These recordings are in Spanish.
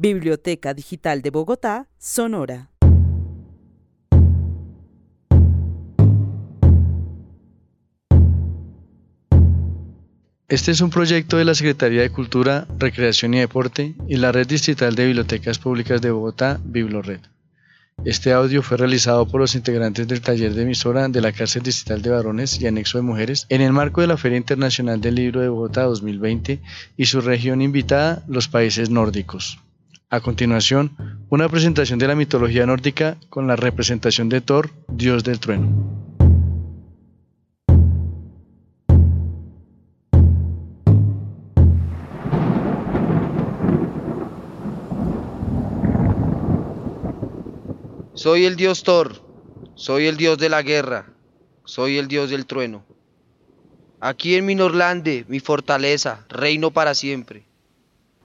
Biblioteca Digital de Bogotá, Sonora. Este es un proyecto de la Secretaría de Cultura, Recreación y Deporte y la Red Distrital de Bibliotecas Públicas de Bogotá, Biblored. Este audio fue realizado por los integrantes del taller de emisora de la Cárcel Distrital de Varones y Anexo de Mujeres en el marco de la Feria Internacional del Libro de Bogotá 2020 y su región invitada, los países nórdicos. A continuación, una presentación de la mitología nórdica con la representación de Thor, dios del trueno. Soy el dios Thor, soy el dios de la guerra, soy el dios del trueno. Aquí en mi Norlande, mi fortaleza, reino para siempre.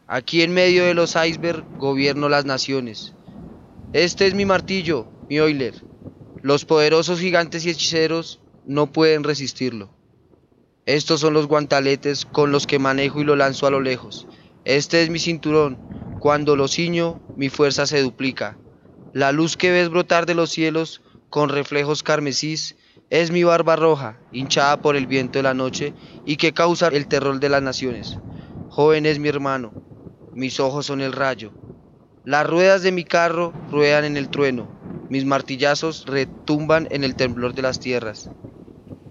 Aquí en medio de los icebergs gobierno las naciones. Este es mi martillo, mi Oiler. Los poderosos gigantes y hechiceros no pueden resistirlo. Estos son los guantaletes con los que manejo y lo lanzo a lo lejos. Este es mi cinturón. Cuando lo ciño, mi fuerza se duplica. La luz que ves brotar de los cielos con reflejos carmesís es mi barba roja, hinchada por el viento de la noche y que causa el terror de las naciones. Joven es mi hermano, mis ojos son el rayo. Las ruedas de mi carro ruedan en el trueno, mis martillazos retumban en el temblor de las tierras.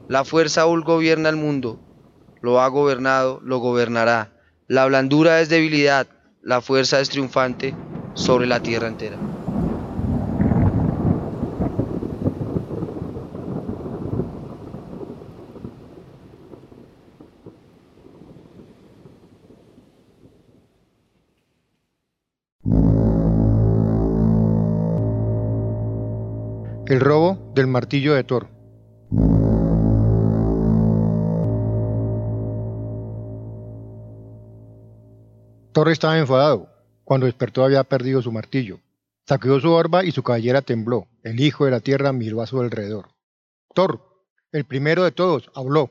La fuerza aún gobierna el mundo, lo ha gobernado, lo gobernará. La blandura es debilidad, la fuerza es triunfante sobre la tierra entera. El robo del martillo de Thor. Thor estaba enfadado. Cuando despertó había perdido su martillo. Sacudió su barba y su cabellera tembló. El hijo de la tierra miró a su alrededor. Thor, el primero de todos, habló.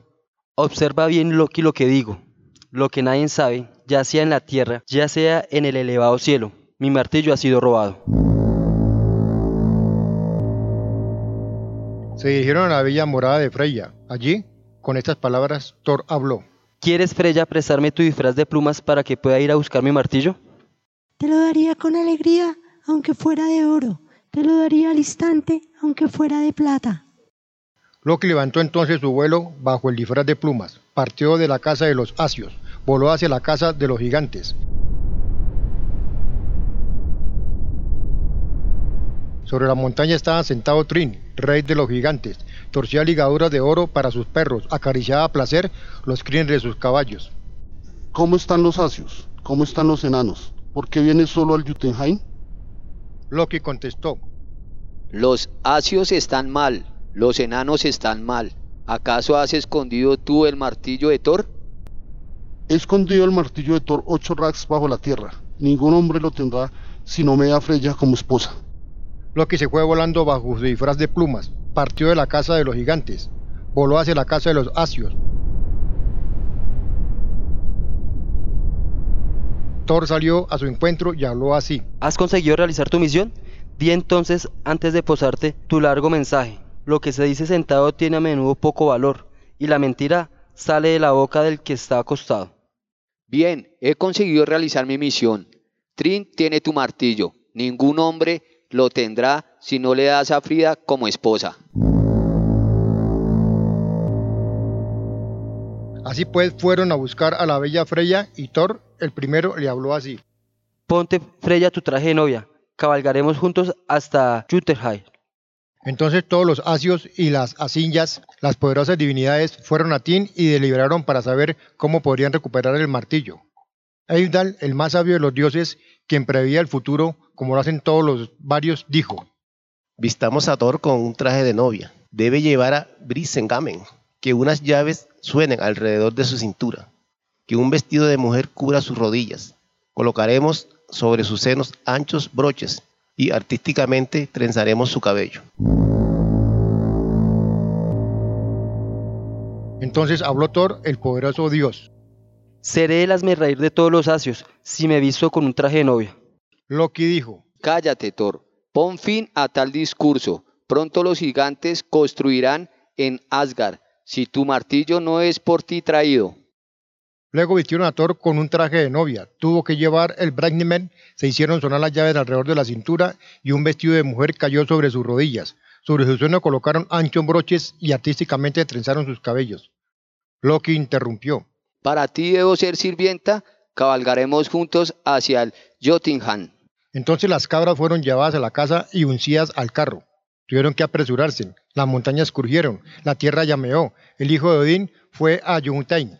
Observa bien Loki lo que digo. Lo que nadie sabe, ya sea en la tierra, ya sea en el elevado cielo. Mi martillo ha sido robado. Se dirigieron a la bella morada de Freya. Allí, con estas palabras, Thor habló. ¿Quieres, Freya, prestarme tu disfraz de plumas para que pueda ir a buscar mi martillo? Te lo daría con alegría, aunque fuera de oro. Te lo daría al instante, aunque fuera de plata. Loki levantó entonces su vuelo bajo el disfraz de plumas, partió de la casa de los asios, voló hacia la casa de los gigantes. Sobre la montaña estaba sentado Trin, rey de los gigantes. Torcía ligaduras de oro para sus perros, acariciaba a placer los crines de sus caballos. ¿Cómo están los asios? ¿Cómo están los enanos? ¿Por qué vienes solo al Jotunheim? Loki contestó. Los asios están mal, los enanos están mal. ¿Acaso has escondido tú el martillo de Thor? He escondido el martillo de Thor ocho racks bajo la tierra. Ningún hombre lo tendrá si no me da Freya como esposa. Loki se fue volando bajo su disfraz de plumas, partió de la casa de los gigantes, voló hacia la casa de los asios. Thor salió a su encuentro y habló así. ¿Has conseguido realizar tu misión? Di entonces, antes de posarte, tu largo mensaje. Lo que se dice sentado tiene a menudo poco valor, y la mentira sale de la boca del que está acostado. Bien, he conseguido realizar mi misión. Trin tiene tu martillo. Ningún hombre lo tendrá si no le das a Frida como esposa. Así pues fueron a buscar a la bella Freya y Thor el primero le habló así. Ponte Freya tu traje de novia, cabalgaremos juntos hasta Jutterheim. Entonces todos los asios y las asinjas, las poderosas divinidades, fueron a Tin y deliberaron para saber cómo podrían recuperar el martillo. Eivdal, el más sabio de los dioses, quien preveía el futuro, como lo hacen todos los varios, dijo: Vistamos a Thor con un traje de novia. Debe llevar a Brisengamen, que unas llaves suenen alrededor de su cintura, que un vestido de mujer cubra sus rodillas. Colocaremos sobre sus senos anchos broches y artísticamente trenzaremos su cabello. Entonces habló Thor, el poderoso dios. Seré el reír de todos los asios si me visto con un traje de novia. Loki dijo, Cállate, Thor. Pon fin a tal discurso. Pronto los gigantes construirán en Asgard, si tu martillo no es por ti traído. Luego vistieron a Thor con un traje de novia. Tuvo que llevar el Bragnimen, se hicieron sonar las llaves alrededor de la cintura y un vestido de mujer cayó sobre sus rodillas. Sobre su suelo colocaron anchos broches y artísticamente trenzaron sus cabellos. Loki interrumpió. Para ti debo ser sirvienta, cabalgaremos juntos hacia el Jotunheim. Entonces las cabras fueron llevadas a la casa y uncidas al carro. Tuvieron que apresurarse. Las montañas crujieron, la tierra llameó. El hijo de Odín fue a Jotunheim.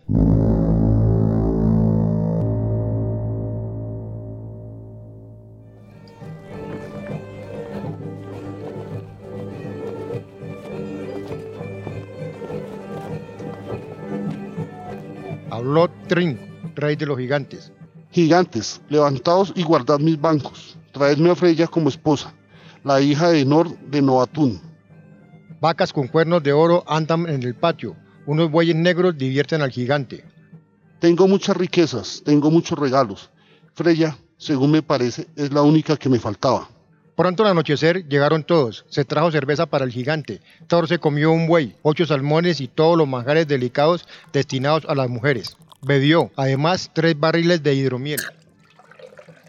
Habló Trin, rey de los gigantes. Gigantes, levantaos y guardad mis bancos. Traedme a Freya como esposa, la hija de Nor de Noatún. Vacas con cuernos de oro andan en el patio. Unos bueyes negros divierten al gigante. Tengo muchas riquezas, tengo muchos regalos. Freya, según me parece, es la única que me faltaba. Pronto al anochecer llegaron todos. Se trajo cerveza para el gigante. Thor se comió un buey, ocho salmones y todos los manjares delicados destinados a las mujeres. Bebió, además, tres barriles de hidromiel.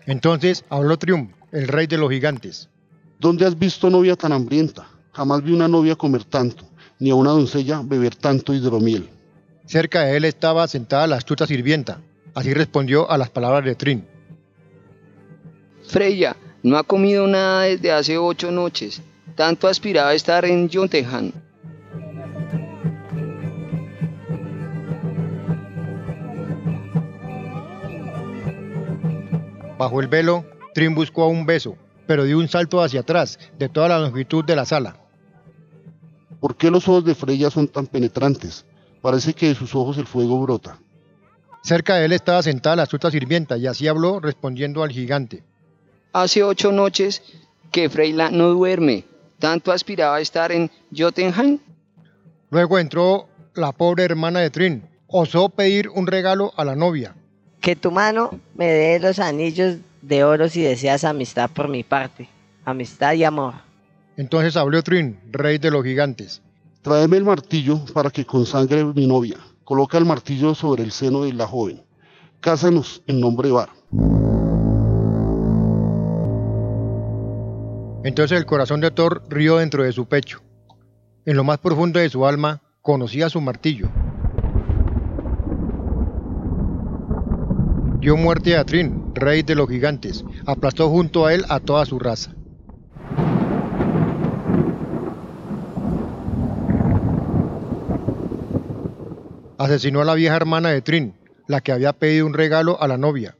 Entonces habló Trium, el rey de los gigantes. ¿Dónde has visto novia tan hambrienta? Jamás vi una novia comer tanto, ni a una doncella beber tanto hidromiel. Cerca de él estaba sentada la astuta sirvienta. Así respondió a las palabras de Trin. Freya, no ha comido nada desde hace ocho noches. Tanto aspiraba a estar en Jotunheim. Bajo el velo, Trin buscó un beso, pero dio un salto hacia atrás, de toda la longitud de la sala. ¿Por qué los ojos de Freya son tan penetrantes? Parece que de sus ojos el fuego brota. Cerca de él estaba sentada la astuta sirvienta y así habló respondiendo al gigante. Hace ocho noches que Freila no duerme. Tanto aspiraba a estar en Jotunheim. Luego entró la pobre hermana de Trin. Osó pedir un regalo a la novia. Que tu mano me dé los anillos de oro si deseas amistad por mi parte. Amistad y amor. Entonces habló Trin, rey de los gigantes. Tráeme el martillo para que consagre mi novia. Coloca el martillo sobre el seno de la joven. Cásanos en nombre de Bar. Entonces el corazón de Thor rió dentro de su pecho. En lo más profundo de su alma conocía su martillo. Dio muerte a Trin, rey de los gigantes. Aplastó junto a él a toda su raza. Asesinó a la vieja hermana de Trin, la que había pedido un regalo a la novia.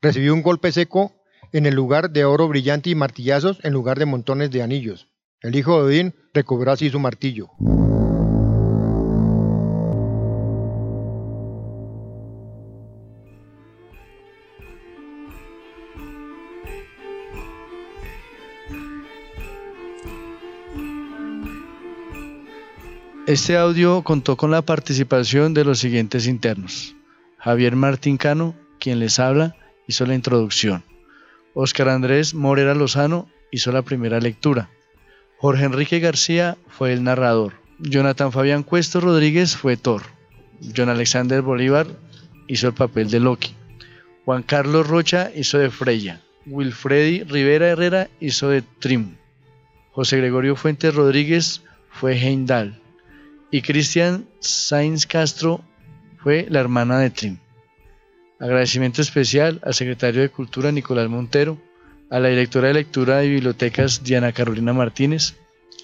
Recibió un golpe seco en el lugar de oro brillante y martillazos en lugar de montones de anillos. El hijo de Odín recobró así su martillo. Este audio contó con la participación de los siguientes internos. Javier Martín Cano, quien les habla, hizo la introducción. Óscar Andrés Morera Lozano hizo la primera lectura. Jorge Enrique García fue el narrador. Jonathan Fabián Cuesto Rodríguez fue Thor. John Alexander Bolívar hizo el papel de Loki. Juan Carlos Rocha hizo de Freya. Wilfredi Rivera Herrera hizo de Trim. José Gregorio Fuentes Rodríguez fue Heimdall. Y Cristian Sainz Castro fue la hermana de Trim. Agradecimiento especial al secretario de Cultura Nicolás Montero, a la directora de lectura de bibliotecas Diana Carolina Martínez,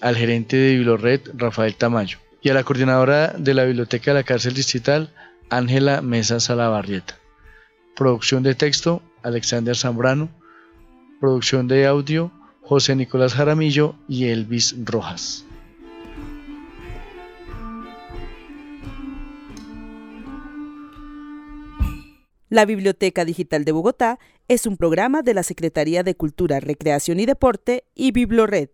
al gerente de Bibliored Rafael Tamayo y a la coordinadora de la Biblioteca de la Cárcel Distrital Ángela Mesa Salabarrieta. Producción de texto Alexander Zambrano. Producción de audio José Nicolás Jaramillo y Elvis Rojas. La Biblioteca Digital de Bogotá es un programa de la Secretaría de Cultura, Recreación y Deporte y Biblored.